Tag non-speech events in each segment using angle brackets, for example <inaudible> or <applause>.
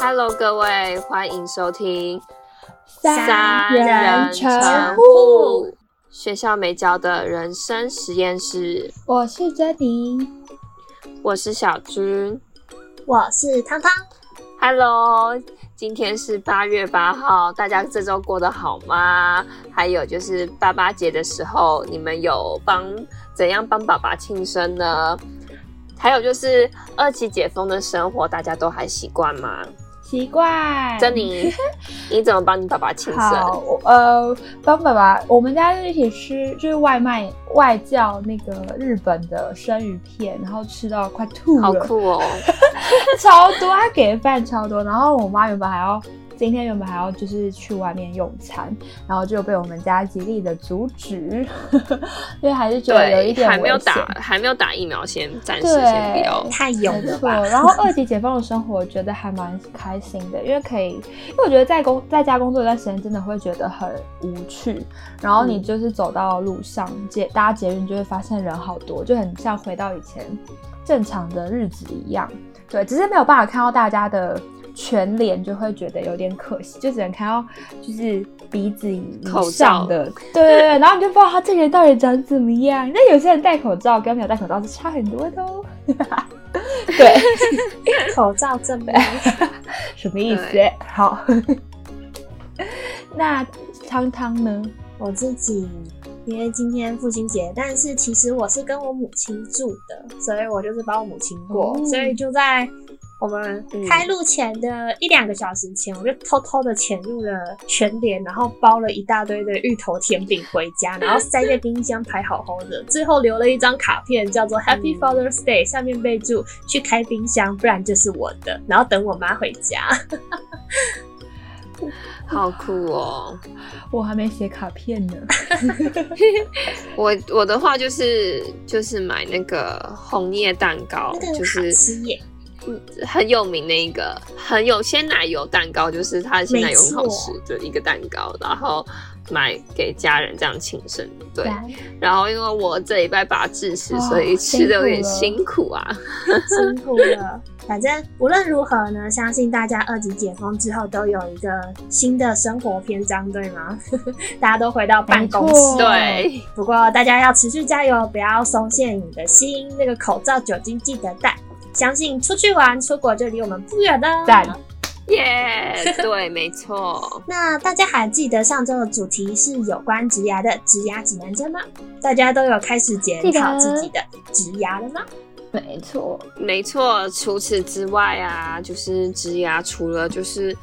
Hello，各位，欢迎收听三人成户学校没教的人生实验室。我是珍妮，我是小军。我是汤汤。Hello，今天是八月八号，大家这周过得好吗？还有就是爸爸节的时候，你们有帮怎样帮爸爸庆生呢？还有就是二期解封的生活，大家都还习惯吗？习惯。珍妮，<laughs> 你怎么帮你爸爸庆好，呃，帮爸爸，我们家就一起吃，就是外卖外叫那个日本的生鱼片，然后吃到快吐了，好酷哦！<laughs> 超多，他给的饭超多。然后我妈原本还要今天原本还要就是去外面用餐，然后就被我们家极力的阻止，<laughs> 因为还是觉得有一对，点还没有打，还没有打疫苗，先暂时先不要。太勇了吧？然后二级解放的生活，我觉得还蛮开心的，因为可以，因为我觉得在工在家工作一段时间，真的会觉得很无趣。然后你嗯就是走到路上捷搭捷运，就会发现人好多，就很像回到以前正常的日子一样。对，只是没有办法看到大家的全脸，就会觉得有点可惜，就只能看到就是鼻子以上的，对对对，然后你就不知道他这个人到底长怎么样。那有些人戴口罩跟没有戴口罩是差很多的哦。<laughs> 对，口罩正美。<laughs> 什么意思？好，<laughs> 那汤汤呢？我自己因为今天父亲节，但是其实我是跟我母亲住的，所以我就是帮我母亲过，哦所以就在我们开录前的一两个小时前，我就偷偷的潜入了全联，然后包了一大堆的芋头甜饼回家，然后塞在冰箱排好好的，最后留了一张卡片，叫做 Happy Father's Day，下面备注去开冰箱，不然就是我的，然后等我妈回家。<laughs> 好酷哦！我还没写卡片呢。<laughs> 我我的话就是就是买那个红叶蛋糕就是吃耶，嗯很有名的一个很有鲜奶油蛋糕，就是它的鲜奶油很好吃的一个蛋糕，然后买给家人这样庆生。对，对然后因为我这礼拜拔智齿，哦所以吃的有点辛辛苦啊。辛苦了。反正无论如何呢，相信大家二级解封之后都有一个新的生活篇章，对吗？<laughs> 大家都回到办公室。对，不过大家要持续加油，不要松懈你的心。那个口罩、酒精记得带。相信出去玩、出国就离我们不远了。赞耶、<laughs> 对，没错。那大家还记得上周的主题是有关职牙的职牙指南针吗？大家都有开始检讨自己的职牙了吗？没错，没错，除此之外啊，就是职牙，除了就是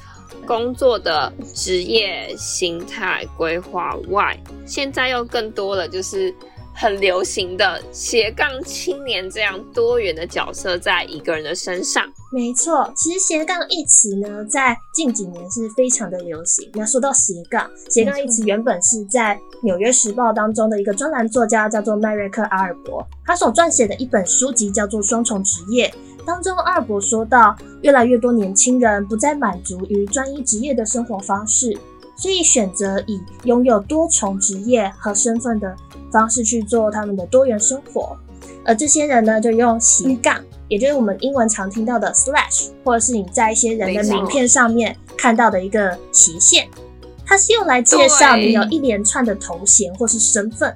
工作的职业形态规划外，现在又更多了，就是很流行的斜杠青年这样多元的角色在一个人的身上。没错，其实斜杠一词呢，在近几年是非常的流行。那说到斜杠，斜杠一词原本是在《纽约时报》当中的一个专栏作家叫做迈瑞克·阿尔伯，他所撰写的一本书籍叫做《双重职业》。当中，阿尔伯说到，越来越多年轻人不再满足于专一职业的生活方式，所以选择以拥有多重职业和身份的方式去做他们的多元生活。而这些人呢，就用斜杠，也就是我们英文常听到的 slash，或者是你在一些人的名片上面看到的一个斜线，它是用来介绍你有一连串的头衔或是身份。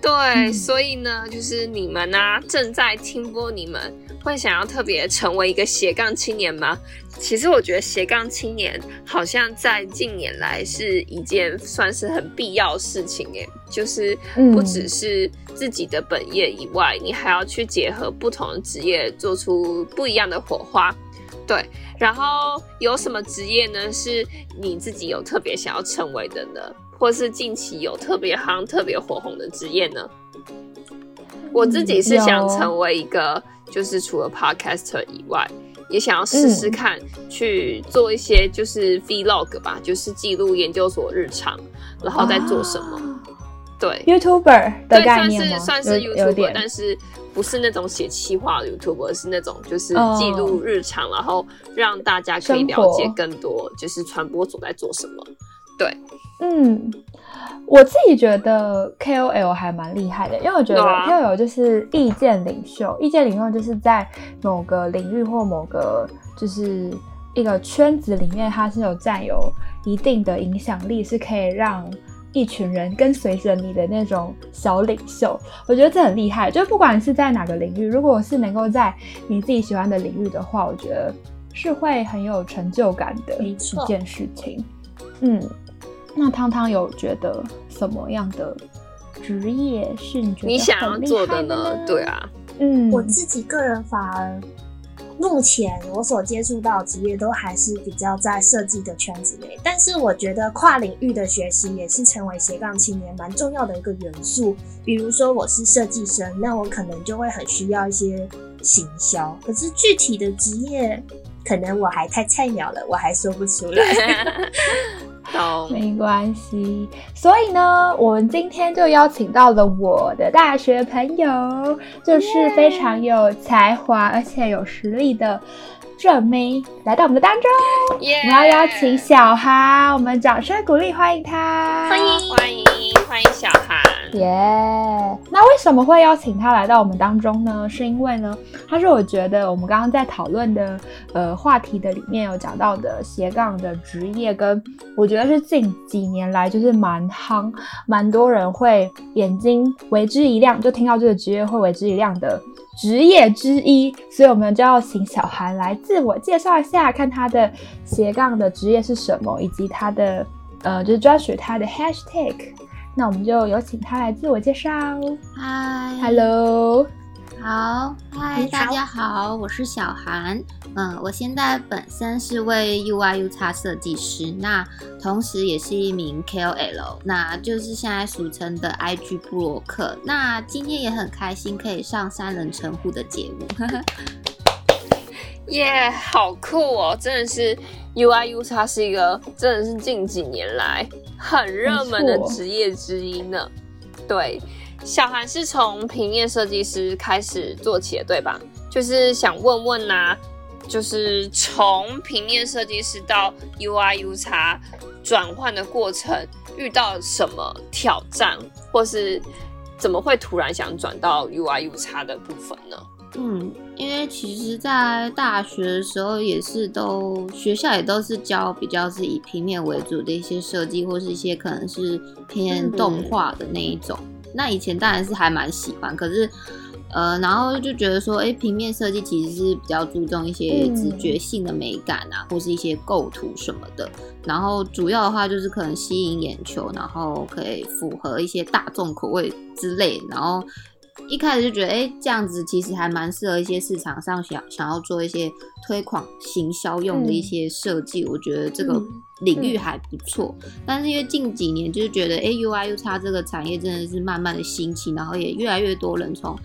对，嗯所以呢，就是你们啊，正在听播，你们会想要特别成为一个斜杠青年吗？其实我觉得斜杠青年好像在近年来是一件算是很必要的事情，诶，就是不嗯只是自己的本业以外，你还要去结合不同的职业，做出不一样的火花。对，然后有什么职业呢？是你自己有特别想要成为的呢？或是近期有特别夯、特别火红的职业呢？我自己是想成为一个，就是除了 podcaster 以外，也想要试试嗯看去做一些就是 vlog 吧，就是记录研究所日常，然后在做什么。啊对，YouTuber 的对，算概念吗？是算是 YouTuber，点但是不是那种写气话的 YouTuber，而是那种就是哦记录日常，然后让大家可以了解更多，就是传播组在做什么。对，嗯，我自己觉得 KOL 还蛮厉害的，因为我觉得 KOL 就是意见领袖，意见领袖就是在某个领域或某个就是一个圈子里面，它是有占有一定的影响力，是可以让一群人跟随着你的那种小领袖。我觉得这很厉害，就不管是在哪个领域，如果是能够在你自己喜欢的领域的话，我觉得是会很有成就感的一件事情。嗯，那汤汤有觉得什么样的职业是你觉得你想要做的呢？对啊，嗯，我自己个人反而。目前我所接触到职业都还是比较在设计的圈子内，但是我觉得跨领域的学习也是成为斜杠青年蛮重要的一个元素。比如说我是设计生，那我可能就会很需要一些行销，可是具体的职业可能我还太菜鸟了，我还说不出来。<laughs> 没关系，所以呢，我们今天就邀请到了我的大学朋友，就是非常有才华而且有实力的正妹，来到我们的当中。我们要邀请小哈，我们掌声鼓励欢迎他，欢迎欢迎欢迎小韩。耶！那为什么会邀请他来到我们当中呢？是因为呢，他是我觉得我们刚刚在讨论的呃话题的里面有讲到的斜杠的职业，跟我觉得是近几年来就是蛮夯，蛮多人会眼睛为之一亮，就听到这个职业会为之一亮的职业之一。所以我们就要请小韩来自我介绍一下，看他的斜杠的职业是什么，以及他的呃就是专属他的 hashtag。那我们就有请他来自我介绍。嗨，Hello，好，嗨，大家好，我是小韩。嗯，我现在本身是位 UIUX 设计师，那同时也是一名 KOL，那就是现在俗称的 IG 布洛克。那今天也很开心可以上三人成虎的节目。耶，好酷哦！真的是 UIUX 是一个真的是近几年来。很热门的职业之一呢。对，小韩是从平面设计师开始做起的，对吧？就是想问问呐，就是从平面设计师到 UIUX 转换的过程，遇到什么挑战，或是怎么会突然想转到 UIUX 的部分呢？嗯，因为其实，在大学的时候也是都学校也都是教比较是以平面为主的一些设计，或是一些可能是偏动画的那一种。那以前当然是还蛮喜欢，可是呃，然后就觉得说，哎，平面设计其实是比较注重一些直觉性的美感啊，或是一些构图什么的。然后主要的话就是可能吸引眼球，然后可以符合一些大众口味之类，然后。一开始就觉得，哎，这样子其实还蛮适合一些市场上想想要做一些推广行销用的一些设计，我觉得这个领域还不错。但是因为近几年就是觉得，哎，UIUX 这个产业真的是慢慢的兴起，然后也越来越多人从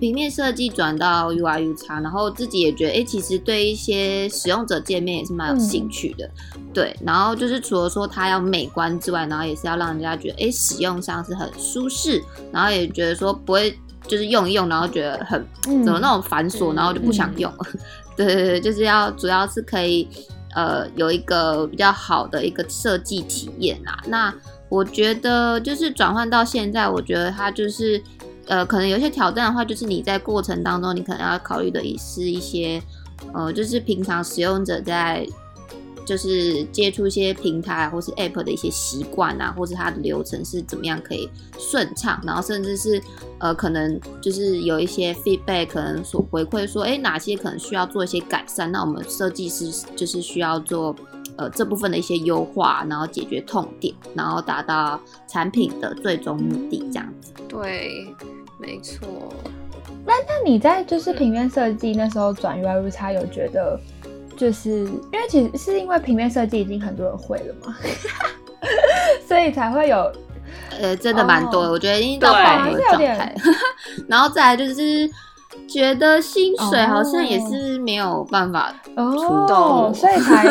平面设计转到 UIUX，然后自己也觉得，哎，其实对一些使用者界面也是蛮有兴趣的。对，然后就是除了说它要美观之外，然后也是要让人家觉得，哎，使用上是很舒适，然后也觉得说不会。就是用一用，然后觉得很怎么那种繁琐，然后就不想用。<laughs> 对对对，就是要主要是可以呃有一个比较好的一个设计体验啊。那我觉得就是转换到现在，我觉得它就是呃可能有些挑战的话，就是你在过程当中，你可能要考虑的也是一些呃就是平常使用者在。就是接触一些平台或是 App 的一些习惯啊，或是它的流程是怎么样可以顺畅，然后甚至是呃可能就是有一些 feedback 可能所回馈说，哎哪些可能需要做一些改善，那我们设计师就是需要做呃这部分的一些优化，然后解决痛点，然后达到产品的最终目的这样子。对，没错。那那你在就是平面设计那时候转 UI 入差有觉得？就是因为其实是因为平面设计已经很多人会了嘛，<laughs> 所以才会有，呃，真的蛮多的。我觉得已经到饱和状态，<laughs> 然后再来就是觉得薪水好像也是没有办法出动，所以才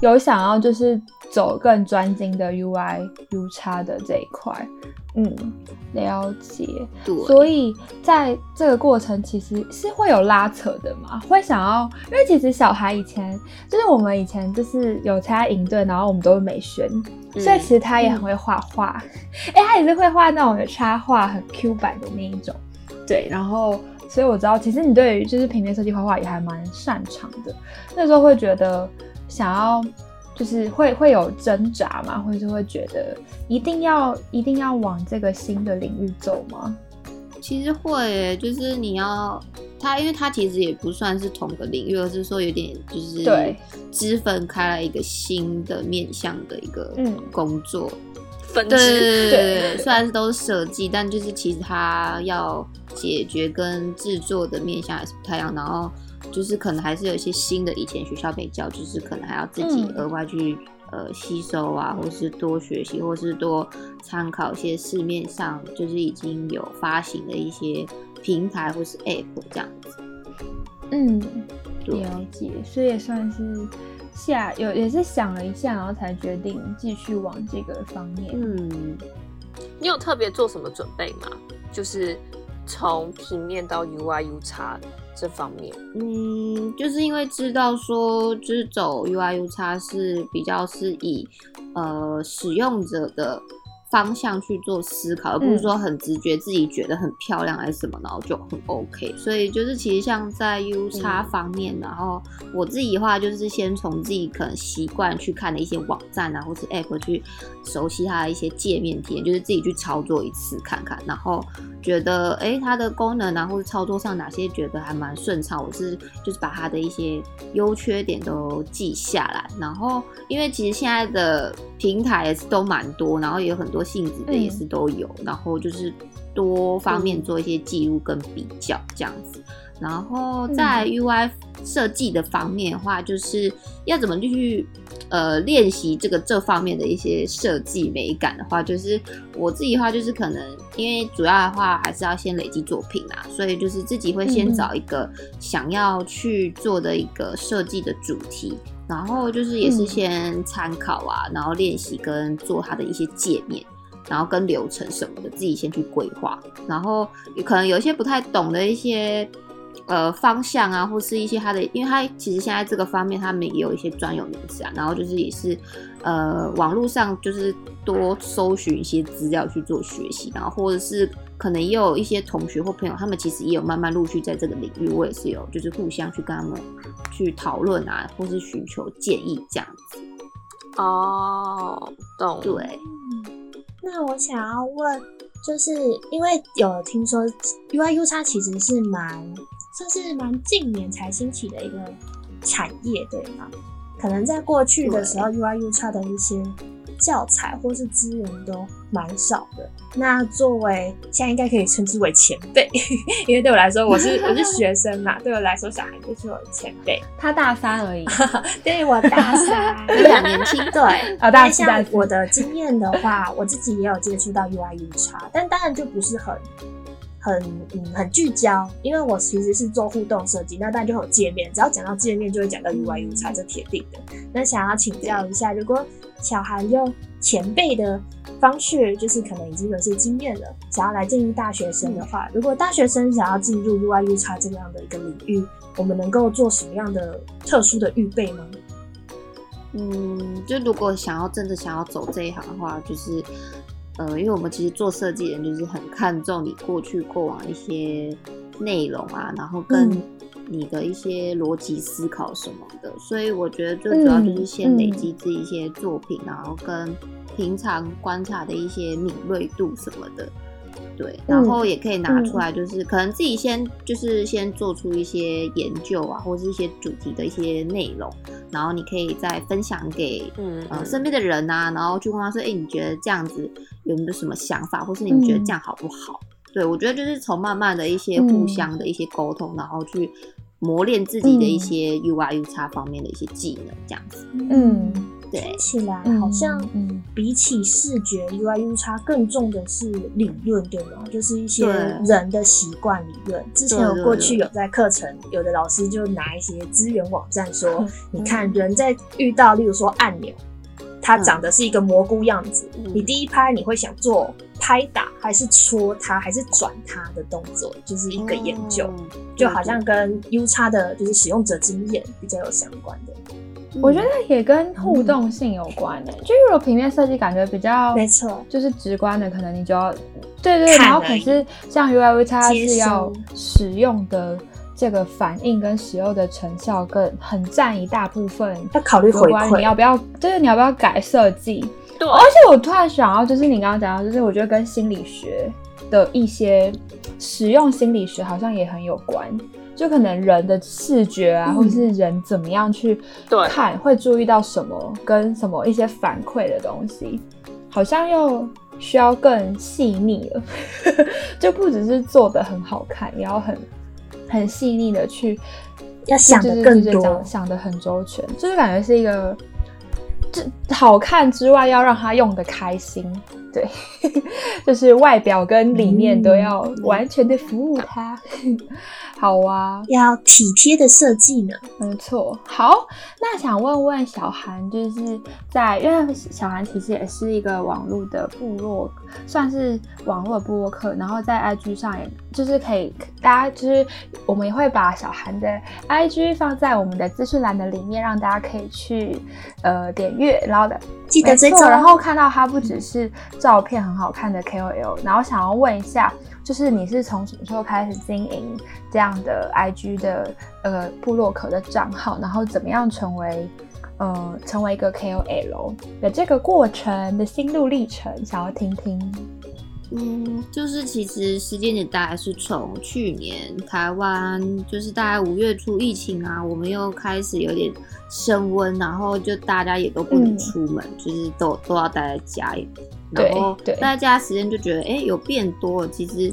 有想要就是走更专精的 UI U 叉的这一块。嗯，了解。对，所以在这个过程其实是会有拉扯的嘛，会想要，因为其实小孩以前就是我们以前就是有参加营队，然后我们都是美宣，所以其实他也很会画画。<laughs> 哎，他也是会画那种插画很 Q 版的那一种。对，然后所以我知道，其实你对于就是平面设计画画也还蛮擅长的。那时候会觉得，想要，就是会会有挣扎吗？或者是会觉得一定要一定要往这个新的领域走吗？其实会，就是你要它，因为它其实也不算是同个领域，而是说有点就是对支分开了一个新的面向的一个嗯工作。分对对支，对对对对，虽然都是设计，但就是其实它要解决跟制作的面向还是不太一样，然后就是可能还是有一些新的以前学校没教，就是可能还要自己嗯额外去、呃吸收啊，或是多学习，或是多参考一些市面上就是已经有发行的一些平台或是 App 这样子。嗯，对了解，所以也算是下有也是想了一下，然后才决定继续往这个方面。嗯，你有特别做什么准备吗？就是从平面到 UI U 叉这方面。嗯，就是因为知道说，就是走 UI U 叉是比较是以呃使用者的方向去做思考，而不是说很直觉自己觉得很漂亮还是什么，然后就很 OK。所以就是其实像在 U 叉嗯方面，然后我自己的话就是先从自己可能习惯去看的一些网站啊，或是 App 去熟悉它的一些界面体验，就是自己去操作一次看看，然后觉得哎、诶它的功能啊，或者操作上哪些觉得还蛮顺畅，我是就是把它的一些优缺点都记下来。然后因为其实现在的平台也是都蛮多，然后也有很多性质的也是都有，然后就是多方面做一些记录跟比较这样子。然后在 UI 设计的方面的话，就是要怎么去呃练习这个这方面的一些设计美感的话，就是我自己的话，就是可能因为主要的话还是要先累积作品啦，所以就是自己会先找一个想要去做的一个设计的主题。然后就是也是嗯先参考啊，然后练习跟做它的一些界面，然后跟流程什么的，自己先去规划。然后有可能有一些不太懂的一些呃方向啊，或是一些它的，因为它其实现在这个方面他们也有一些专有名词啊，然后就是也是呃网络上就是多搜寻一些资料去做学习，然后或者是可能也有一些同学或朋友，他们其实也有慢慢陆续在这个领域，我也是有就是互相去跟他们去讨论啊，或是寻求建议这样子。哦，懂。对，那我想要问，就是因为有听说 UI U 叉其实是蛮算是蛮近年才兴起的一个产业，对吗？可能在过去的时候，UI U 叉的一些教材或是资源都蛮少的。那作为现在应该可以称之为前辈，因为对我来说，我是我是学生嘛，对我来说，小孩就是我的前辈。他大三而已，<laughs> 对我大三，<laughs> 你很年轻。对，啊大因为四大四像我的经验的话，我自己也有接触到 UI U 叉，但当然就不是很很嗯很聚焦，因为我其实是做互动设计，那当然就会有界面，只要讲到界面就会讲到 UI U 叉，这铁定的。那想要请教一下，如果小孩用前辈的方式，就是可能已经有些经验了，想要来建议大学生的话，如果大学生想要进入 UI U 叉这样的一个领域，我们能够做什么样的特殊的预备吗？嗯，就如果想要真的想要走这一行的话，就是呃，因为我们其实做设计人就是很看重你过去过往一些内容啊，然后跟嗯你的一些逻辑思考什么的，所以我觉得最主要就是先累积自己一些作品，然后跟平常观察的一些敏锐度什么的。对，然后也可以拿出来，就是、可能自己先就是先做出一些研究啊，或是一些主题的一些内容，然后你可以再分享给嗯呃身边的人啊，然后去问他说，哎、你觉得这样子有没有什么想法，或是你觉得这样好不好？对我觉得就是从慢慢的一些互相的一些沟通，然后去磨练自己的一些 UI、U 叉方面的一些技能，这样子。嗯，对。听，起来嗯好像嗯。比起视觉 UI U 叉更重的是理论，对吗？就是一些人的习惯理论。之前对对有过去有在课程，有的老师就拿一些资源网站说，你看人在遇到，例如说按钮，它长得是一个蘑菇样子，嗯。你第一拍你会想做拍打，还是戳它，还是转它的动作，就是一个研究，哦就好像跟 U 叉的就是使用者经验比较有相关的。我觉得也跟互动性有关的、就如果平面设计感觉比较没错，就是直观的，可能你就要对对，然后可是像 UI U 叉接是要使用的这个反应跟使用的成效，更很占一大部分。要考虑关你要。不要，就是你要不要改设计，对，而且我突然想到，就是你刚刚讲到，就是我觉得跟心理学的一些使用心理学好像也很有关。就可能人的视觉啊，嗯或者是人怎么样去看，会注意到什么，跟什么一些反馈的东西，好像又需要更细腻了。<laughs> 就不只是做的很好看，也要很很细腻的去要想的更多想的很周全，就是感觉是一个，这好看之外，要让他用的开心，对，<laughs> 就是外表跟里面都要完全的服务他。<laughs> 好啊，要体贴的设计呢。没错。好，那想问问小韩，就是在因为小韩其实也是一个网络的部落，算是网络的部落客，然后在 IG 上也就是可以，大家就是我们也会把小韩的 IG 放在我们的资讯栏的里面，让大家可以去呃点阅，然后的记得追踪哦，没错然后看到他不只是照片很好看的 KOL，然后想要问一下，就是你是从什么时候开始经营这样的 IG 的呃部落格的账号，然后怎么样成为呃成为一个 KOL 的这个过程的心路历程，想要听听。嗯，就是其实时间点大概是从去年台湾，就是大概五月初疫情啊，我们又开始有点升温，然后就大家也都不能嗯出门，就是都都要待在家里，然后待在家时间就觉得哎、诶有变多了，其实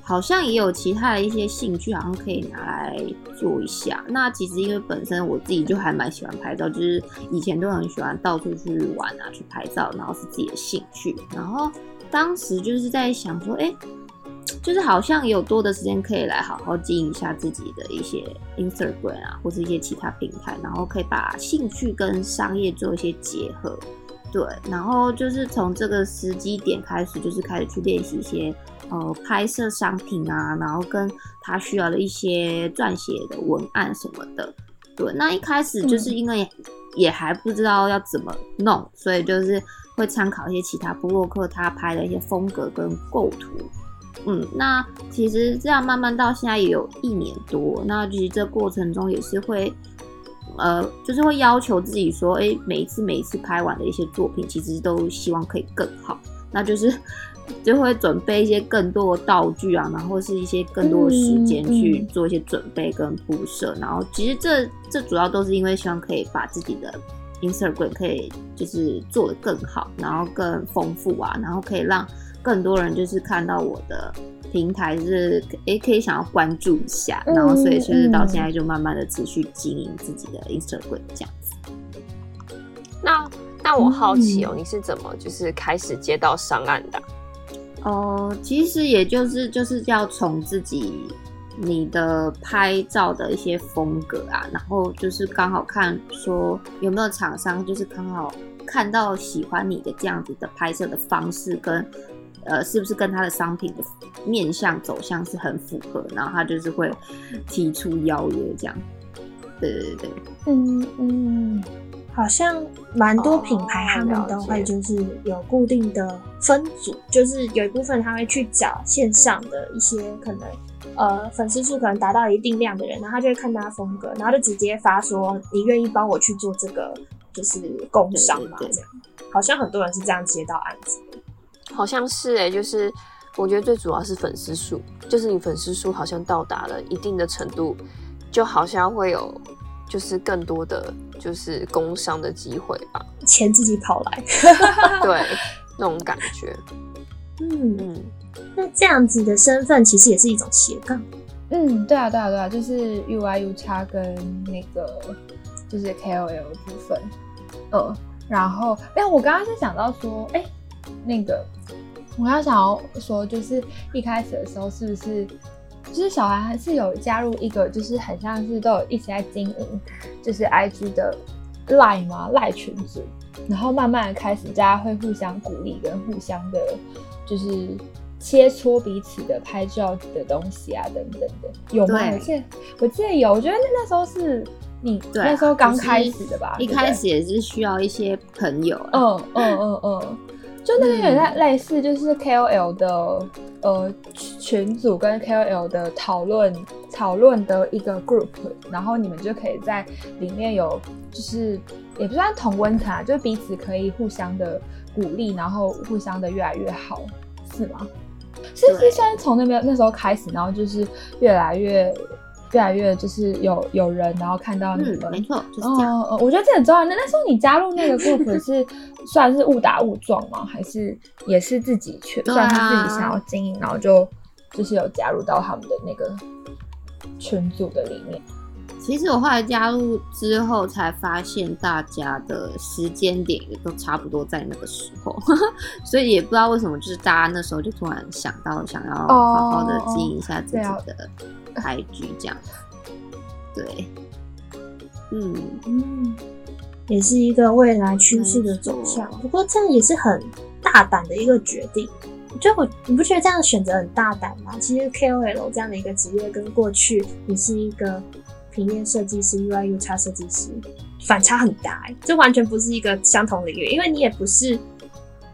好像也有其他的一些兴趣，好像可以拿来做一下。那其实因为本身我自己就还蛮喜欢拍照，就是以前都很喜欢到处去玩啊，去拍照，然后是自己的兴趣。然后当时就是在想说，哎、就是好像有多的时间可以来好好经营一下自己的一些 Instagram 啊，或是一些其他平台，然后可以把兴趣跟商业做一些结合。对，然后就是从这个时机点开始，就是开始去练习一些呃拍摄商品啊，然后跟他需要的一些撰写的文案什么的。对，那一开始就是因为也还不知道要怎么弄，所以就是会参考一些其他布洛克他拍的一些风格跟构图。嗯，那其实这样慢慢到现在也有一年多，那其实这过程中也是会，呃，就是会要求自己说，哎、每一次每一次拍完的一些作品，其实都希望可以更好，那就是 <laughs> 就会准备一些更多的道具啊，然后是一些更多的时间嗯去嗯。做一些准备跟铺设，然后其实这这主要都是因为希望可以把自己的 Instagram 可以就是做得更好，然后更丰富啊，然后可以让更多人就是看到我的平台是诶可以想要关注一下，嗯然后所以就是到嗯现在就慢慢的持续经营自己的 Instagram 这样子。那那我好奇哦，嗯你是怎么就是开始接到商案的啊？哦，其实也就是就是要从自己你的拍照的一些风格啊，然后就是刚好看说有没有厂商就是刚好看到喜欢你的这样子的拍摄的方式跟。呃，是不是跟他的商品的面向走向是很符合？然后他就是会提出邀约这样。对对对，嗯嗯，好像蛮多品牌他们都会就是有固定的分组，就是有一部分他会去找线上的一些可能呃粉丝数可能达到一定量的人，然后他就会看他风格，然后就直接发说你愿意帮我去做这个就是工商嘛这样。好像很多人是这样接到案子。的，好像是哎、就是我觉得最主要是粉丝数，就是你粉丝数好像到达了一定的程度，就好像会有就是更多的就是工商的机会吧，钱自己跑来。<laughs> 对，那种感觉，嗯，嗯，那这样子的身份其实也是一种斜杠。嗯，对啊，对啊，对啊，就是 UI U 叉跟那个就是 KOL 部分，嗯，然后，哎，我刚刚是想到说，哎，那个我刚想要说，就是一开始的时候是不是，就是小韩还是有加入一个，就是很像是都有一起在经营，就是 IG 的赖嘛赖群组，然后慢慢的开始大家会互相鼓励跟互相的，就是切磋彼此的拍照的东西啊等等的，有吗？对我记得我记得有，我觉得那那时候是你那时候刚开始的吧？一开始也是需要一些朋友啊，嗯嗯嗯嗯，就那个有点类似，就是 KOL 的呃群组跟 KOL 的讨论讨论的一个 group，然后你们就可以在里面有就是也不算同温层，就彼此可以互相的鼓励，然后互相的越来越好，是吗？是是，算是从那边那时候开始，然后就是越来越。越来越就是有有人，然后看到你们，没错，就是这样。我觉得这很重要。那那时候你加入那个 group 是算是误打误撞吗？还是也是自己去，算是自己想要经营，然后就就是有加入到他们的那个群组的里面。其实我后来加入之后，才发现大家的时间点也都差不多在那个时候，<laughs> 所以也不知道为什么，就是大家那时候就突然想到想要好好的经营一下自己的。开局这样，对，嗯嗯，也是一个未来趋势的走向。不过这样也是很大胆的一个决定。就我，你不觉得这样选择很大胆吗？其实 KOL 这样的一个职业，跟过去你是一个平面设计师、UI、UX 设计师，反差很大。哎，这完全不是一个相同领域，因为你也不是。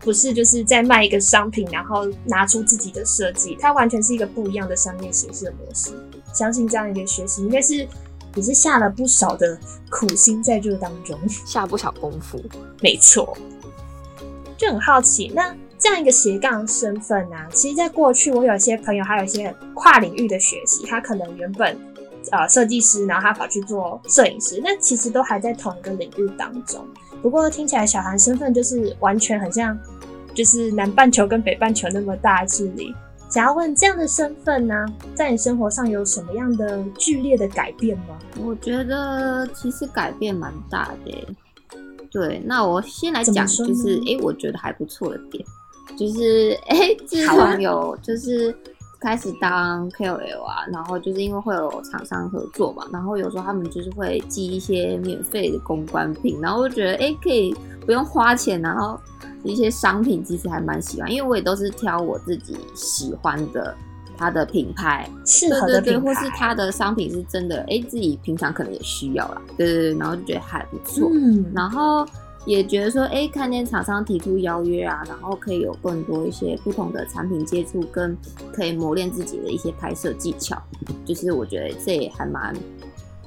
不是就是在卖一个商品，然后拿出自己的设计，它完全是一个不一样的商业形式的模式。相信这样一个学习，应该是也是下了不少的苦心在这当中，下不少功夫。没错，就很好奇，那这样一个斜杠身份呢？其实，在过去我有一些朋友，还有一些跨领域的学习，他可能原本呃设计师，然后他跑去做摄影师，那其实都还在同一个领域当中。不过听起来小韩身份就是完全很像，就是南半球跟北半球那么大距离。想要问这样的身份呢，在你生活上有什么样的剧烈的改变吗？我觉得其实改变蛮大的。对，那我先来讲，就是哎，我觉得还不错的点，就是哎，自从 <laughs> 有就是。开始当 KOL 啊，然后就是因为会有厂商合作嘛，然后有时候他们就是会寄一些免费的公关品，然后我就觉得哎，可以不用花钱，然后一些商品其实还蛮喜欢，因为我也都是挑我自己喜欢的，它的品牌。适合的品牌，或是它的商品是真的哎，自己平常可能也需要啦，对对对，然后就觉得还不错，嗯，然后。也觉得说，哎，看见厂商提出邀约啊，然后可以有更多一些不同的产品接触，跟可以磨练自己的一些拍摄技巧，就是我觉得这也还蛮，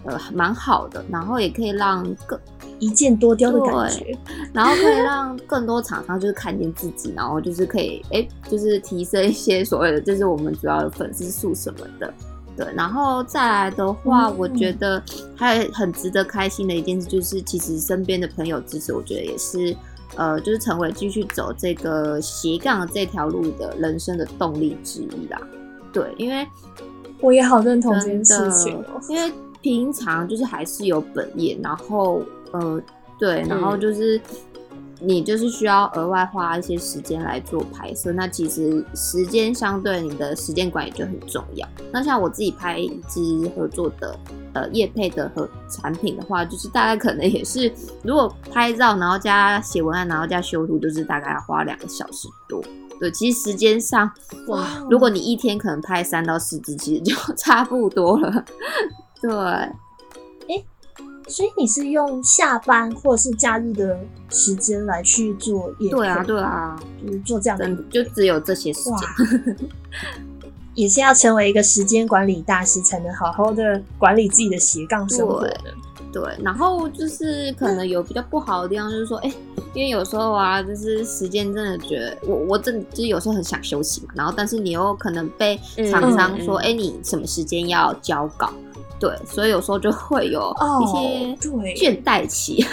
呃，蛮好的。然后也可以让更 <laughs> 一箭多雕的感觉，然后可以让更多厂商就是看见自己，然后就是可以，哎，就是提升一些所谓的，就是我们主要的粉丝数什么的。对，然后再来的话，我觉得还很值得开心的一件事，就是其实身边的朋友支持，我觉得也是，呃，就是成为继续走这个斜杠这条路的人生的动力之一啦。对，因为我也好认同这件事情，因为平常就是还是有本业，然后呃，对，然后就是。你就是需要额外花一些时间来做拍摄，那其实时间相对你的时间管理就很重要。那像我自己拍一支合作的呃叶配的和产品的话，就是大概可能也是如果拍照，然后加写文案，然后加修图，就是大概要花两个小时多。对，其实时间上哇，如果你一天可能拍三到四支，其实就 <laughs> 差不多了。<laughs> 对。所以你是用下班或者是假日的时间来去做业对啊，对啊，就是做这样的，就只有这些时间。也是要成为一个时间管理大师，才能好好的管理自己的斜杠生活的。对，然后就是可能有比较不好的地方，就是说，哎，因为有时候啊，就是时间真的觉得，我我真的就是有时候很想休息嘛，然后但是你又可能被厂商说，哎，你什么时间要交稿？对，所以有时候就会有一些倦怠期，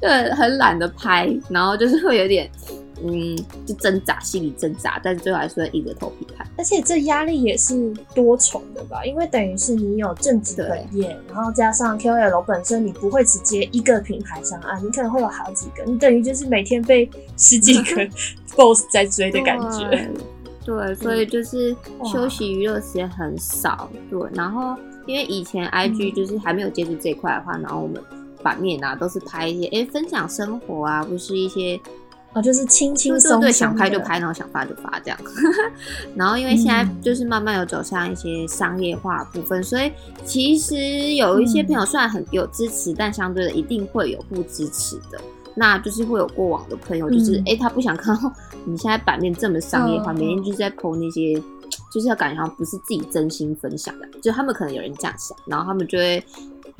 就很懒得拍，然后就是会有点，嗯，就挣扎，心里挣扎，但是最后还是会硬着头皮拍。而且这压力也是多重的吧？因为等于是你有正职本业，然后加上 KOL 本身，你不会直接一个品牌上啊，你可能会有好几个，你等于就是每天被十几个 <laughs> boss 在追的感觉。对，所以就是休息娱乐时间很少。对，然后。因为以前 I G 就是还没有接触这块的话，然后我们版面啊都是拍一些哎分享生活啊，不是一些哦就是轻轻松松想拍就拍，然后想发就发这样。<laughs> 然后因为现在就是慢慢有走向一些商业化部分，所以其实有一些朋友虽然很有支持，但相对的一定会有不支持的。那就是会有过往的朋友，就是嗯。哎、诶他不想看到 <laughs> 你现在版面这么商业化，嗯每天就是在 PO 那些，就是要感觉好像不是自己真心分享的，就他们可能有人这样想，然后他们就会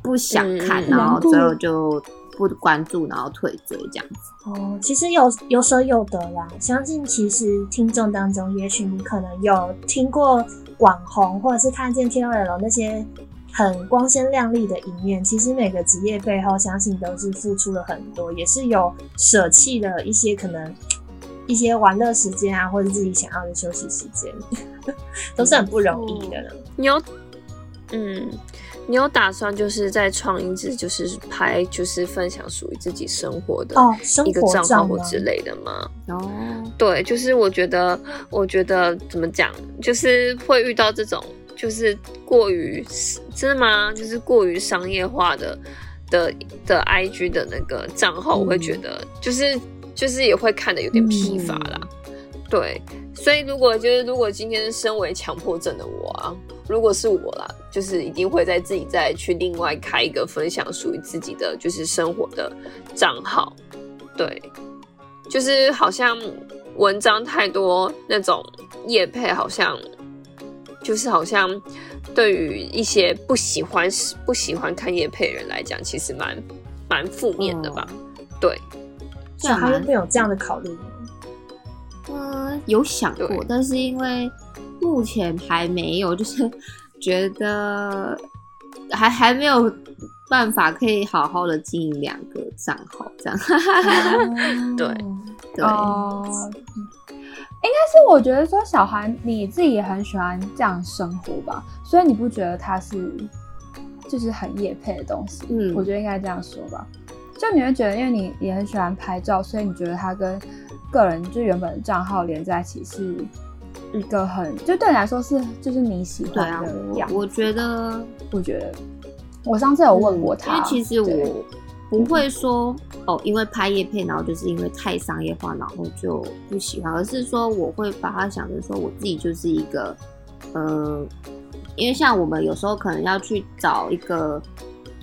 不想看，嗯然后最后就不关注，然后退追这样子。哦，其实有有舍有得啦。相信其实听众当中，也许你可能有听过网红，或者是看见 KOL 那些很光鲜亮丽的一面。其实每个职业背后，相信都是付出了很多，也是有舍弃了一些可能一些玩乐时间啊，或者自己想要的休息时间，<laughs> 都是很不容易的呢。你有，嗯，你有打算就是在创一支就是拍就是分享属于自己生活的哦，一个账号或？之类的吗？哦，对，就是我觉得，我觉得怎么讲，就是会遇到这种，就是过于真的吗？就是过于商业化的的的 IG 的那个账号，我会觉得就是就是也会看的有点疲乏啦。对，所以如果就是如果今天身为强迫症的我啊，如果是我啦，就是一定会在自己再去另外开一个分享属于自己的就是生活的账号。对，就是好像文章太多那种夜配，好像就是好像对于一些不喜欢不喜欢看夜配的人来讲，其实蛮蛮负面的吧？对，小孩有没有这样的考虑吗？嗯，有想过，但是因为目前还没有，就是 <laughs> 觉得还还没有办法可以好好的经营两个账号，这样。<laughs> 对对，应该是我觉得说小韩你自己也很喜欢这样生活吧，所以你不觉得它是就是很夜配的东西？嗯我觉得应该这样说吧。就你会觉得，因为你也很喜欢拍照，所以你觉得它跟个人就原本的账号连在一起是一个很就对你来说是就是你喜欢的，样啊。我我觉得我觉得我上次有问过他，嗯因为其实我不会说哦，因为拍叶片，然后就是因为太商业化，然后就不喜欢，而是说我会把它想成说我自己就是一个，呃，因为像我们有时候可能要去找一个。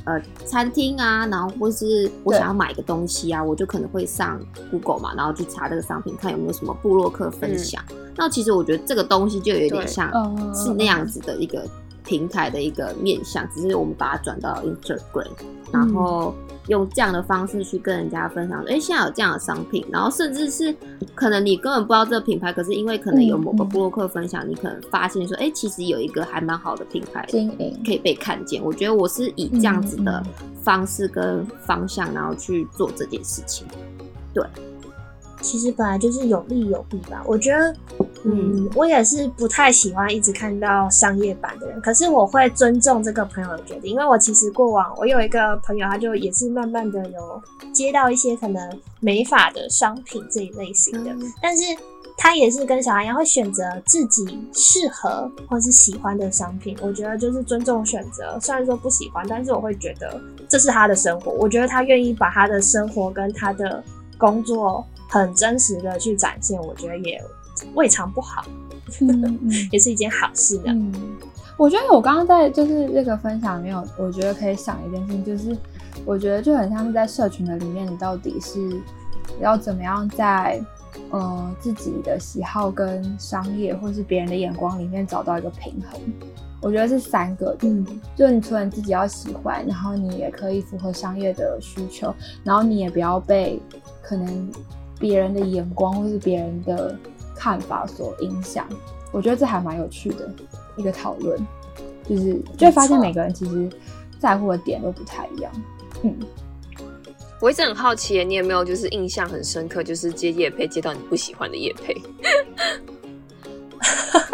呃，餐厅啊，然后或是我想要买一个东西啊，我就可能会上 Google 嘛，然后去查这个商品，看有没有什么布洛克分享。那其实我觉得这个东西就有点像嗯。是那样子的一个平台的一个面向，只是我们把它转到 Instagram，然后用这样的方式去跟人家分享，哎、现在有这样的商品，然后甚至是可能你根本不知道这个品牌，可是因为可能有某个布洛克分享，你可能发现说，哎、其实有一个还蛮好的品牌可以被看见。我觉得我是以这样子的方式跟方向，然后去做这件事情。其实本来就是有利有弊吧。我觉得，嗯，我也是不太喜欢一直看到商业版的人，可是我会尊重这个朋友的决定，因为我其实过往我有一个朋友，他就也是慢慢的有接到一些可能美发的商品这一类型的，嗯但是他也是跟小孩一样，会选择自己适合或是喜欢的商品。我觉得就是尊重选择，虽然说不喜欢，但是我会觉得这是他的生活。我觉得他愿意把他的生活跟他的工作很真实的去展现，我觉得也未尝不好，<laughs> 也是一件好事呢。嗯，我觉得我刚刚在就是这个分享里面有，我觉得可以想一件事情，就是我觉得就很像是在社群的里面，你到底是要怎么样在呃自己的喜好跟商业或是别人的眼光里面找到一个平衡。我觉得是三个的，嗯就是你除了你自己要喜欢，然后你也可以符合商业的需求，然后你也不要被可能别人的眼光或是别人的看法所影响。我觉得这还蛮有趣的一个讨论，就是就会发现每个人其实在乎的点都不太一样。嗯，我一直很好奇，你有没有就是印象很深刻，就是接叶配接到你不喜欢的叶配？<laughs>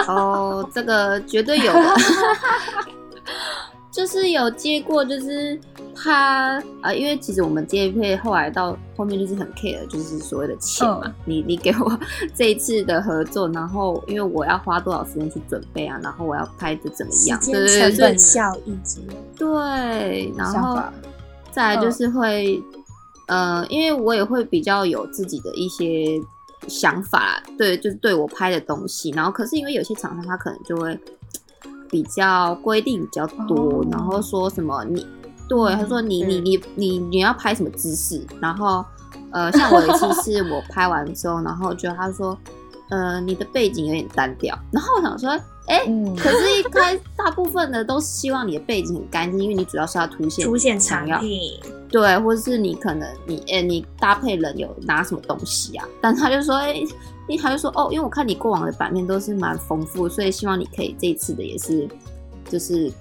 哦，这个绝对有的，<laughs> 就是有接过，就是他呃，因为其实我们接配后来到后面就是很 care，就是所谓的钱嘛，嗯。你你 <laughs> 给我这一次的合作，然后因为我要花多少时间去准备啊，然后我要拍的怎么样，对对对，成本效益之类。对，然后再来就是会，呃，因为我也会比较有自己的一些想法，对，就是对我拍的东西，然后可是因为有些厂商他可能就会比较规定比较多，哦。然后说什么你。对，他说你你嗯。你你你要拍什么姿势，然后呃，像我有一次 <laughs> 是我拍完之后，然后就他说，呃，你的背景有点单调，然后我想说，哎、嗯，可是，一开 <laughs> 大部分的都是希望你的背景很干净，因为你主要是要凸显出现想要产品，对，或者是你可能你哎、你搭配人有拿什么东西啊？但他就说，哎、你他就说哦，因为我看你过往的版面都是蛮丰富，所以希望你可以这一次的也是就是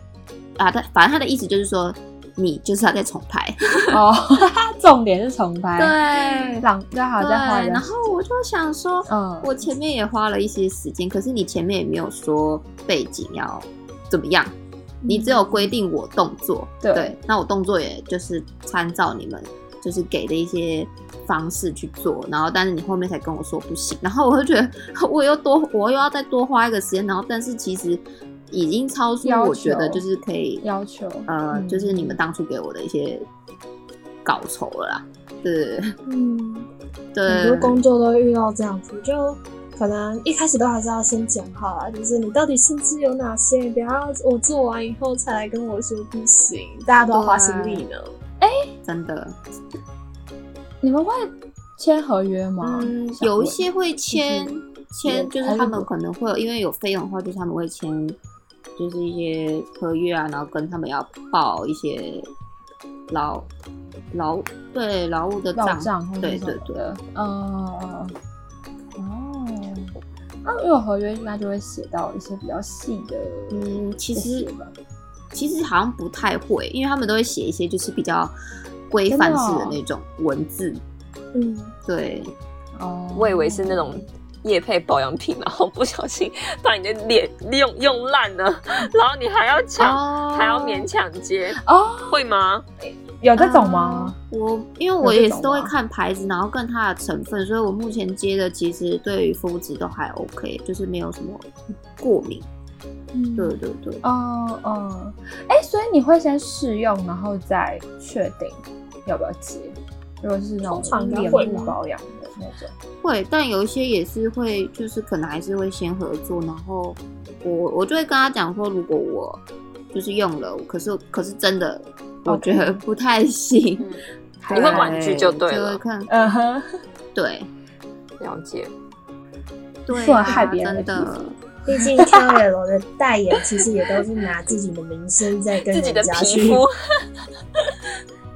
啊，他反正他的意思就是说，你就是要再重拍，<laughs> 哦，<laughs> 重点是重拍，对。让再好对，再画一个，然后我就想说，嗯，我前面也花了一些时间，可是你前面也没有说背景要怎么样，你只有规定我动作，嗯对那我动作也就是参照你们就是给的一些方式去做，然后但是你后面才跟我说不行，然后我就觉得 <laughs> 我又多我又要再多花一个时间，然后但是其实已经超出我觉得就是可以要求，呃，嗯。就是你们当初给我的一些稿酬了啦，对。嗯，对，很多工作都会遇到这样子，就可能一开始都还是要先讲好啊，就是你到底薪资有哪些，不要我做完以后才来跟我说不行，大家都要花心力呢。哎真的。你们会签合约吗？嗯，有一些会签签，就是他们可能会有，因为有费用的话，就是他们会签，就是一些合约啊，然后跟他们要报一些劳劳对劳务的账，账对对对，嗯，哦，那如果合约应该就会写到一些比较细的，嗯，其这实其实好像不太会，因为他们都会写一些就是比较规范式的那种文字，嗯，对，哦，我以为是那种叶配保养品，然后不小心把你的脸用用烂了，<laughs> 然后你还要抢，哦还要勉强接，哦，会吗？有这种吗？我因为我也是都会看牌子，然后跟它的成分，所以我目前接的其实对于肤质都还 OK，就是没有什么过敏。嗯对对对，哦哦，哎，所以你会先试用，然后再确定要不要接？如果是那种脸部保养的那种，会，但有一些也是会，就是可能还是会先合作，然后我我就会跟他讲说，如果我就是用了，可是可是真的我觉得不太行，嗯。你会婉拒就对了就会看嗯哼，对 <laughs> 了解，对、啊，害别人的。毕竟 KOL 的代言其实也都是拿自己的名声在跟自己的人家肤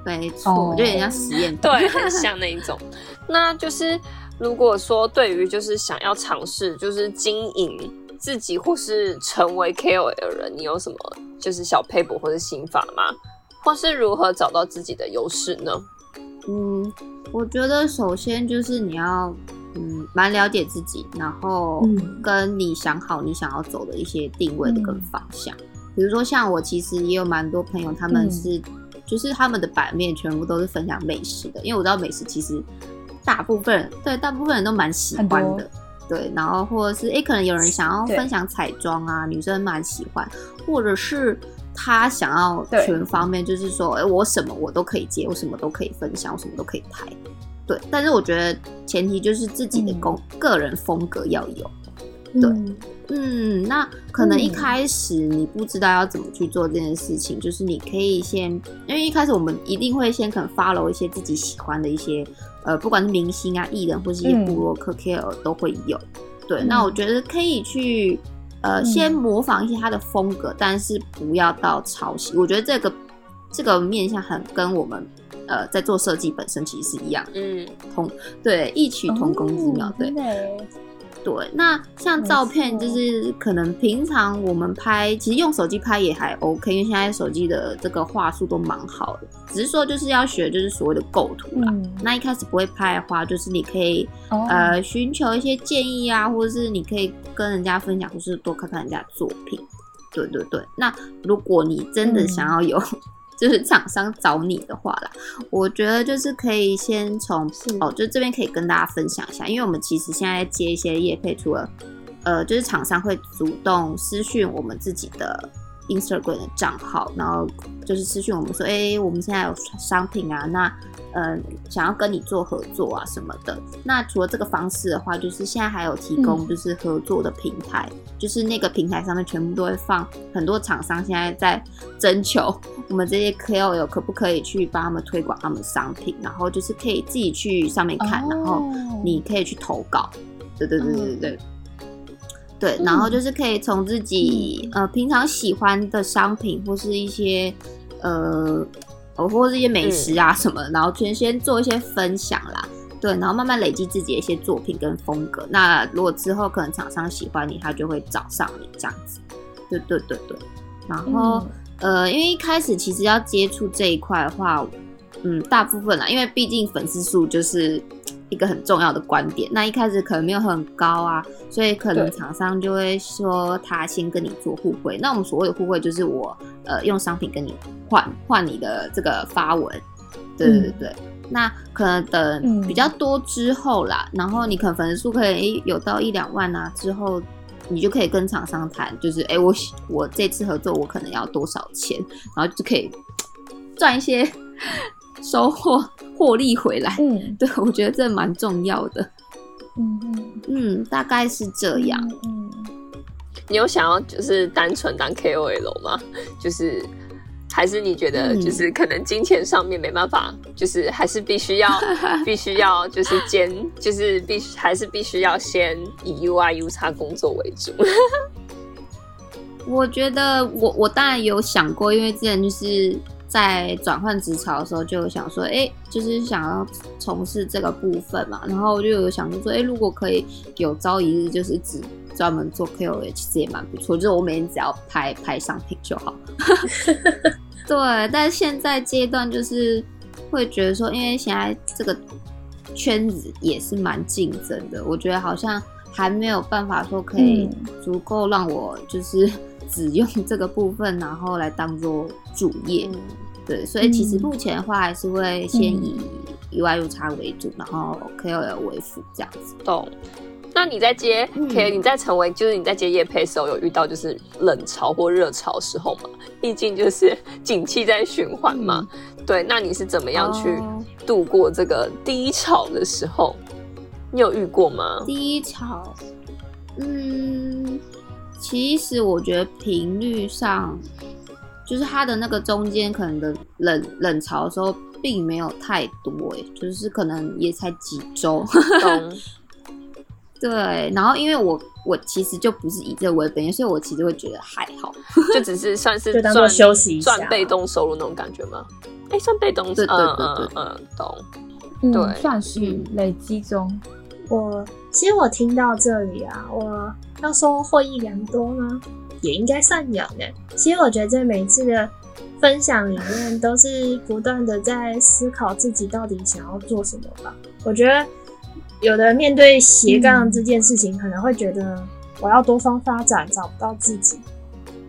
没错，哦就有点像实验 <laughs> 品。对，很像那一种。那就是如果说对于就是想要尝试就是经营自己或是成为 KOL 的人，你有什么就是小 paper 或者心法吗？或是如何找到自己的优势呢？嗯，我觉得首先就是你要嗯蛮了解自己，然后嗯跟你想好你想要走的一些定位的跟嗯方向。比如说像我其实也有蛮多朋友，他们嗯是、就是他们的版面全部都是分享美食的，因为我知道美食其实大部分人对大部分人都蛮喜欢的。对，然后或者是诶，可能有人想要分享彩妆啊，女生蛮喜欢，或者是他想要全方面，就是说，哎，我什么我都可以接，我什么都可以分享，我什么都可以拍。对，但是我觉得前提就是自己的嗯、个人风格要有。嗯嗯，那可能一嗯开始你不知道要怎么去做这件事情，就是你可以先，因为一开始我们一定会先可能 follow 一些自己喜欢的一些，呃，不管是明星啊、艺人或是一些嗯部落客 KOL 都会有。对，嗯那我觉得可以去，呃，嗯先模仿一些他的风格，但是不要到抄袭。我觉得这个这个面向很跟我们。呃，在做设计本身其实是一样，嗯，同对异曲同工之妙，对对，那像照片，就是可能平常我们拍，其实用手机拍也还 OK，因为现在手机的这个画素都蛮好的，只是说就是要学就是所谓的构图啦。嗯，那一开始不会拍的话，就是你可以、哦呃寻求一些建议啊，或者是你可以跟人家分享，或是多看看人家的作品。对对对，那如果你真的嗯。想要有，就是厂商找你的话啦，我觉得就是可以先从哦，就这边可以跟大家分享一下，因为我们其实现在接一些业配，除了呃，就是厂商会主动私讯我们自己的 Instagram 的账号，然后就是私讯我们说，哎，我们现在有商品啊，那嗯想要跟你做合作啊什么的。那除了这个方式的话，就是现在还有提供就是合作的平台，就是那个平台上面全部都会放很多厂商现在在 <laughs> 征求我们这些 KOL 可不可以去帮他们推广他们商品，然后就是可以自己去上面看，然后你可以去投稿。对对对对对。对，然后就是可以从自己呃平常喜欢的商品或是一些呃，或是一些美食啊什么，然后先先做一些分享啦。对，然后慢慢累积自己的一些作品跟风格。那如果之后可能厂商喜欢你，他就会找上你这样子。对对对对。然后呃，因为一开始其实要接触这一块的话，嗯，大部分啦，因为毕竟粉丝数就是。一个很重要的观点，那一开始可能没有很高啊，所以可能厂商就会说他先跟你做互惠。那我们所谓的互惠，就是我呃用商品跟你换换你的这个发文，对对对。那可能等比较多之后啦，然后你可能粉丝数可以有到一两万啊，之后你就可以跟厂商谈，就是哎我我这次合作我可能要多少钱，然后就可以赚一些。收获获利回来，嗯，<laughs> 对我觉得这蛮重要的，嗯嗯嗯，大概是这样。嗯，你有想要就是单纯当 KOL 吗？就是还是你觉得就是可能金钱上面没办法，就是还是必须要 <laughs> 必须要就是兼就是必须还是必须要先以 UI U 叉工作为主。<laughs> 我觉得我我当然有想过，因为之前就是。在转换职场的时候，就有想说，哎，就是想要从事这个部分嘛，然后就有想说，哎，如果可以有朝一日就是只专门做 KOL，其实也蛮不错，就是我每天只要拍拍商品就好。<laughs> 对，但是现在阶段就是会觉得说，因为现在这个圈子也是蛮竞争的，我觉得好像还没有办法说可以足够让我就是。只用 <laughs> 这个部分，然后来当做主业，对，所以其实目前的话还是会先以 UI 差为主，然后 KOL 为辅这样子。懂？那你在接 K，你在成为就是你在接业配的时候，有遇到就是冷潮或热潮时候吗？毕竟就是 <laughs> 景气在循环嘛。对，那你是怎么样去度过这个低潮的时候？你有遇过吗？低潮，嗯。其实我觉得频率上，就是它的那个中间可能的冷冷潮的时候，并没有太多哎，就是可能也才几周。<laughs> 对，然后因为我我其实就不是以这为本业，所以我其实会觉得还好，<laughs> 就只是算是赚休息赚被动收入那种感觉吗？哎，算被动，对对对对，嗯，懂，对，算是累积中。我其实我听到这里啊，我。要说获益良多吗？也应该算有的。其实我觉得在每次的分享里面，都是不断的在思考自己到底想要做什么吧。我觉得有的面对斜杠这件事情，可能会觉得我要多方发展，找不到自己，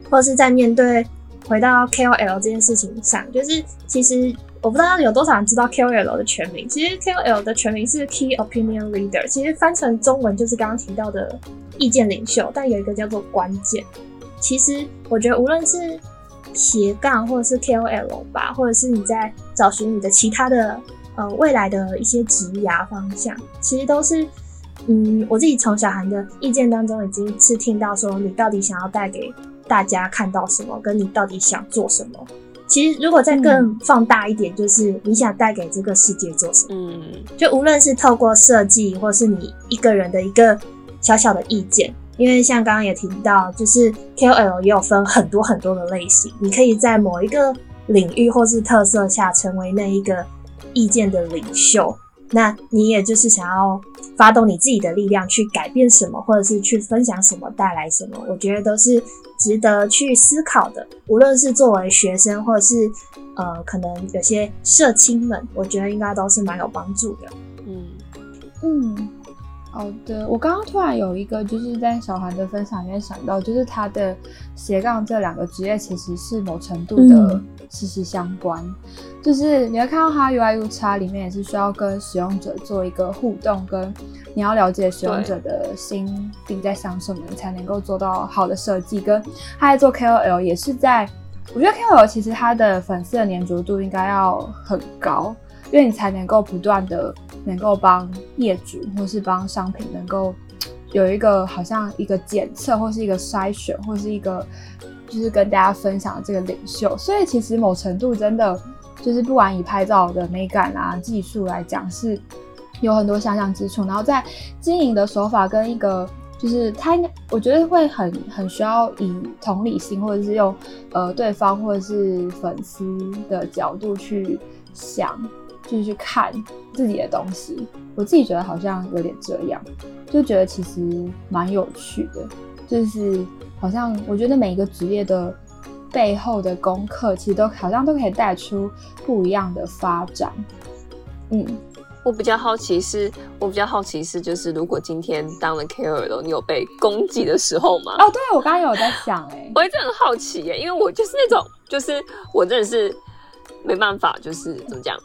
或是在面对回到 KOL 这件事情上，就是其实。我不知道有多少人知道 KOL 的全名。其实 KOL 的全名是 Key Opinion Leader，其实翻成中文就是刚刚提到的意见领袖。但有一个叫做关键。其实我觉得无论是斜杠或者是 KOL 吧，或者是你在找寻你的其他的呃未来的一些职涯方向，其实都是嗯，我自己从小涵的意见当中已经是听到说，你到底想要带给大家看到什么，跟你到底想做什么。其实，如果再更放大一点，就是你想带给这个世界做什么？嗯，就无论是透过设计，或是你一个人的一个小小的意见，因为像刚刚也提到，就是 KOL 也有分很多很多的类型，你可以在某一个领域或是特色下成为那一个意见的领袖。那你也就是想要发动你自己的力量去改变什么，或者是去分享什么，带来什么？我觉得都是值得去思考的。无论是作为学生，或者是呃，可能有些社青们，我觉得应该都是蛮有帮助的。嗯嗯，好的，我刚刚突然有一个，就是在小韩的分享里面想到，就是他的斜杠这两个职业其实是某程度的嗯息息相关。就是你会看到他 UI U 叉里面也是需要跟使用者做一个互动，跟你要了解使用者的心底在想什么，你才能够做到好的设计。跟他在做 KOL 也是在，我觉得 KOL 其实他的粉丝的粘着度应该要很高，因为你才能够不断的能够帮业主或是帮商品能够有一个好像一个检测或是一个筛选或是一个就是跟大家分享的这个领袖，所以其实某程度真的就是不管以拍照的美感啊技术来讲是有很多相像之处，然后在经营的手法跟一个。就是他应该，我觉得会很很需要以同理心，或者是用呃对方或者是粉丝的角度去想，就是去看自己的东西。我自己觉得好像有点这样，就觉得其实蛮有趣的，就是好像我觉得每一个职业的背后的功课，其实都好像都可以带出不一样的发展。嗯，我比较好奇是，我比较好奇是，就是如果今天当了 KOL，你有被攻击的时候吗？哦，对我刚刚有在想、欸，我一直很好奇耶，因为我就是那种，就是我真的是没办法，就是怎么讲，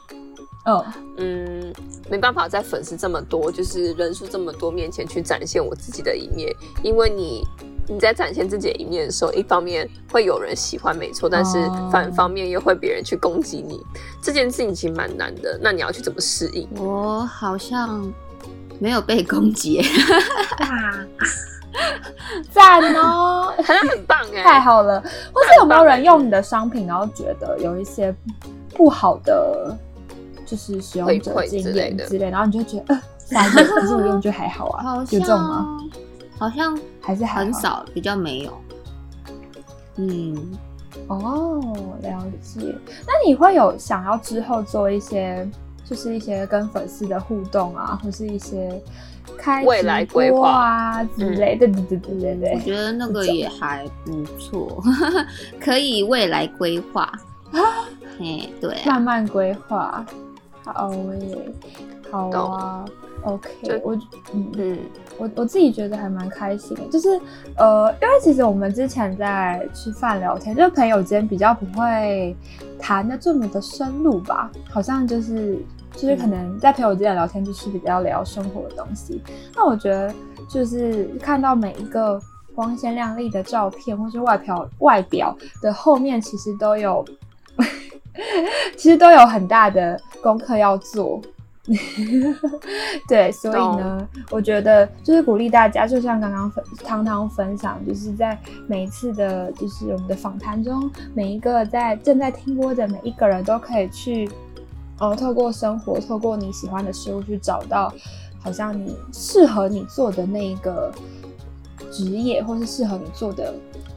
嗯，嗯，没办法在粉丝这么多，就是人数这么多面前去展现我自己的一面，因为你你在展现自己的一面的时候，一方面会有人喜欢，没错，但是哦反方面又会别人去攻击你，这件事情其实蛮难的。那你要去怎么适应？我好像没有被攻击，啊，<laughs> 赞哦，好 <laughs> 像很棒哎，太好了。或是有没有人用你的商品，然后觉得有一些不好的，就是使用者经验之类，然后你就觉得呃傻眼，可是我用就还好啊，好有这种吗？好像还是很少，比较没有。嗯，哦，了解。那你会有想要之后做一些，就是一些跟粉丝的互动啊，或是一些开未来直播规划啊之类的，对对对对对对。我觉得那个也还不错，<laughs> 可以未来规划。哎，对啊慢，慢规划。好耶，好啊，OK，我嗯。嗯，我我自己觉得还蛮开心的，就是呃，因为其实我们之前在吃饭聊天，就朋友间比较不会谈的这么的深入吧，好像就是就是可能在朋友间聊天就是比较聊生活的东西。那我觉得就是看到每一个光鲜亮丽的照片，或是外表外表的后面，其实都有 <laughs> 其实都有很大的功课要做。<laughs> 对，所以呢，我觉得就是鼓励大家，就像刚刚分汤汤分享，就是在每一次的，就是我们的访谈中，每一个在正在听播的每一个人都可以去，呃，透过生活，透过你喜欢的事物去找到，好像你适合你做的那一个职业，或是适合你做的。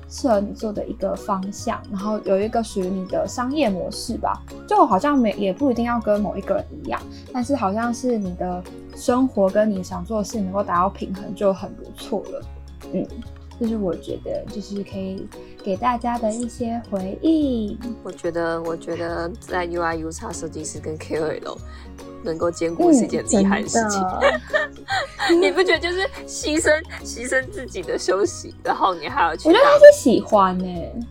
适合你做的一个方向，然后有一个属于你的商业模式吧，就好像没也不一定要跟某一个人一样，但是好像是你的生活跟你想做的事能够达到平衡就很不错了。嗯，这是我觉得就是可以给大家的一些回应。我觉得，我觉得在 UI U x 设计师跟 KOL 能够兼顾是一件厉害的事情。嗯 <laughs> 你不觉得就是牺牲牺牲自己的休息，然后你还要去我觉得他是喜欢呢、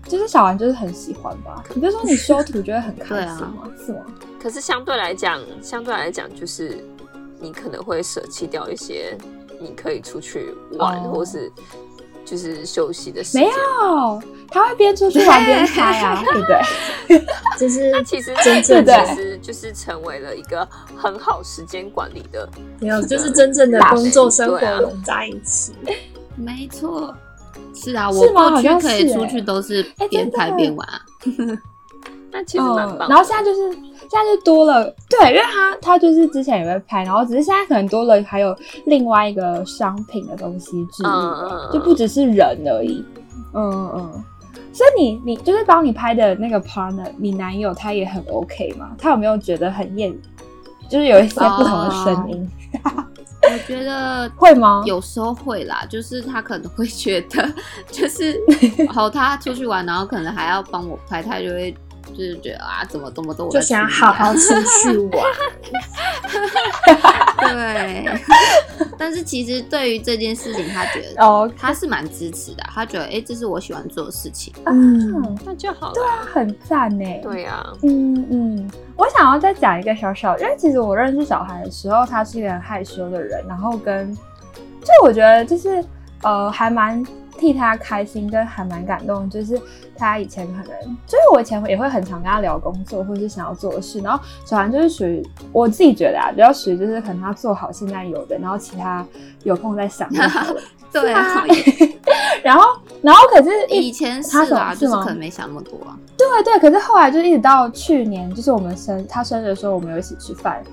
就是小丸就是很喜欢吧。你就说你修图就会很开心吗？是吗？可是相对来讲，相对来讲，就是你可能会舍弃掉一些你可以出去玩，哦或是就是休息的时间。没有，他会边出去玩边拍啊，<laughs> 对不对？<laughs> 就是那其实真正的其实就是成为了一个很好时间管理的。没有，就是真正的工作生活在一起。没错。是啊，是我过去可以出欸去都是哎边拍边玩啊。<laughs> 那其实蛮棒的、嗯然后现在就是现在就多了，对，因为他他就是之前也会拍，然后只是现在可能多了还有另外一个商品的东西置入，嗯嗯嗯就不只是人而已。嗯嗯嗯。所以你你就是帮你拍的那个 partner，你男友他也很 OK 吗？他有没有觉得很厌？就是有一些不同的声音，我觉得 <laughs> 会吗？有时候会啦，就是他可能会觉得，<laughs> 就是好，<laughs> 他出去玩，然后可能还要帮我拍，他就会就是觉得啊，怎么这么多，就想好好出去 <laughs> 玩。对，但是其实对于这件事情，他觉得哦，他是蛮支持的，他觉得哎、诶这是我喜欢做的事情。嗯，那就好了。对啊，很赞呢。对啊，嗯嗯，我想要再讲一个小小，因为其实我认识小孩的时候，他是一个很害羞的人，然后跟，就我觉得就是呃，还蛮替他开心，跟还蛮感动，就是他以前可能，就是我以前也会很常跟他聊工作或者是想要做的事，然后小韩就是属于我自己觉得啊，比较属于就是可能他做好现在有的，然后其他有空再想。<laughs> 对啊，然后然后可是以前是啊，就是是吗可能没想那么多啊。对对，可是后来就一直到去年，就是我们生他生日的时候，我们有一起吃饭，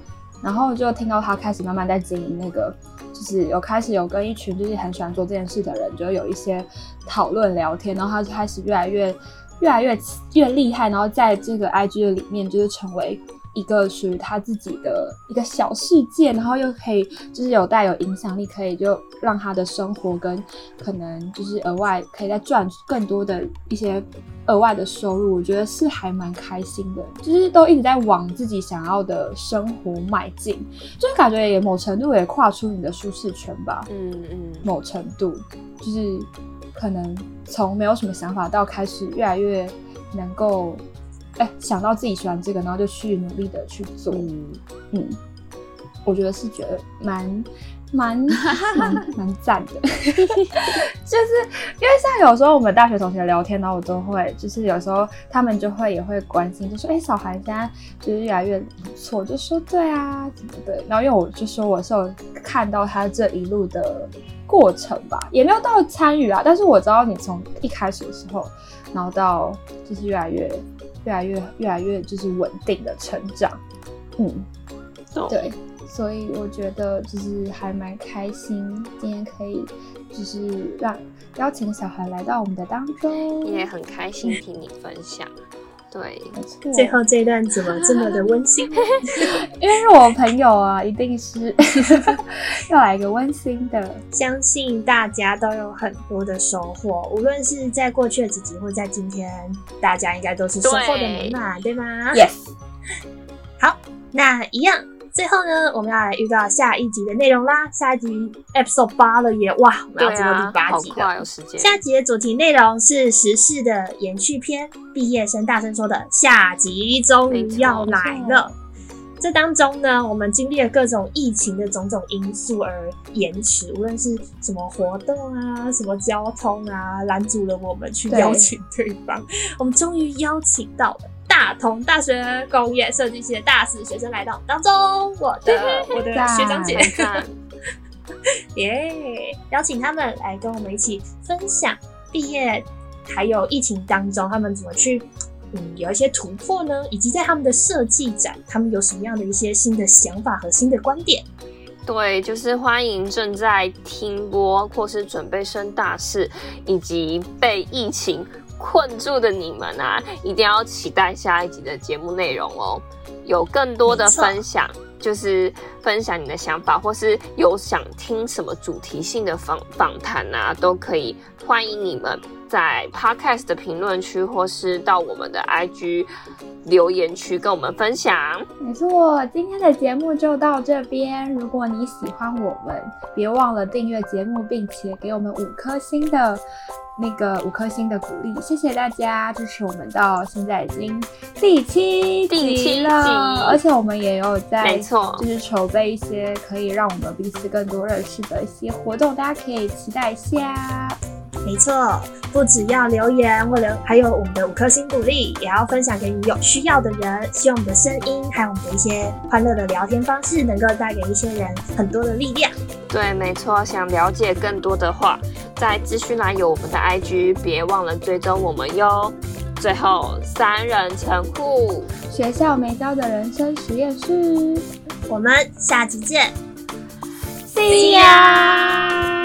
然后就听到他开始慢慢在经营那个，就是有开始有跟一群就是很喜欢做这件事的人，就有一些讨论聊天，然后他就开始越来越越来越越厉害，然后在这个 IG 的里面就是成为。一个属于他自己的一个小世界，然后又可以就是有带有影响力，可以就让他的生活跟可能就是额外可以再赚更多的一些额外的收入，我觉得是还蛮开心的，就是都一直在往自己想要的生活迈进，就是感觉也某程度也跨出你的舒适圈吧，嗯嗯，某程度就是可能从没有什么想法到开始越来越能够。哎，想到自己喜欢这个，然后就去努力的去做，嗯，嗯，我觉得是觉得蛮蛮蛮 <laughs> 蛮赞的，<laughs> 就是因为像有时候我们大学同学聊天，然后我都会，就是有时候他们就会也会关心，就说哎，小孩现在就是越来越不错，就说对啊，怎么的，然后因为我就说我是有看到他这一路的过程吧，也没有到参与啊，但是我知道你从一开始的时候，然后到就是越来越。越来越越来越就是稳定的成长，嗯，懂对，所以我觉得就是还蛮开心，今天可以就是让邀请小孩来到我们的当中，也很开心听你分享。对，没错，最后这一段怎么这么的温馨？<laughs> 因为是我朋友啊，一定是 <laughs> 要来一个温馨的，相信大家都有很多的收获，无论是在过去的几集，或在今天，大家应该都是收获的美满，对吗？Yes，好，那一样。最后呢，我们要来预告下一集的内容啦。下一集 episode 八了耶！哇，我们要对做到啊第，八集了。有时间。下集的主题内容是时事的延续篇，毕业生大声说的下集终于要来了。这当中呢，我们经历了各种疫情的种种因素而延迟，无论是什么活动啊、什么交通啊，拦阻了我们去邀请对方。我们终于邀请到了大同大学工业设计系的大四学生来到我们当中，我的 <laughs> 我的学长姐。<laughs> 耶邀请他们来跟我们一起分享毕业，还有疫情当中他们怎么去，嗯，有一些突破呢？以及在他们的设计展，他们有什么样的一些新的想法和新的观点？对，就是欢迎正在听播或是准备升大四，以及被疫情困住的你们啊，一定要期待下一集的节目内容哦，有更多的分享。就是分享你的想法，或是有想听什么主题性的访访谈啊，都可以欢迎你们在 Podcast 的评论区，或是到我们的 IG 留言区跟我们分享。没错，今天的节目就到这边。如果你喜欢我们，别忘了订阅节目，并且给我们五颗星的那个五颗星的鼓励，谢谢大家支持我们到现在已经第七第七集了，集而且我们也有在没错就是筹备一些可以让我们彼此更多认识的一些活动，大家可以期待一下。没错，不只要留言或者还有我们的五颗星鼓励，也要分享给你有需要的人。希望我们的声音还有我们的一些欢乐的聊天方式，能够带给一些人很多的力量。对，没错，想了解更多的话，在资讯栏有我们的 IG，别忘了追踪我们哟。最后，三人成户，学校没教的人生实验室我们下集见。，See ya。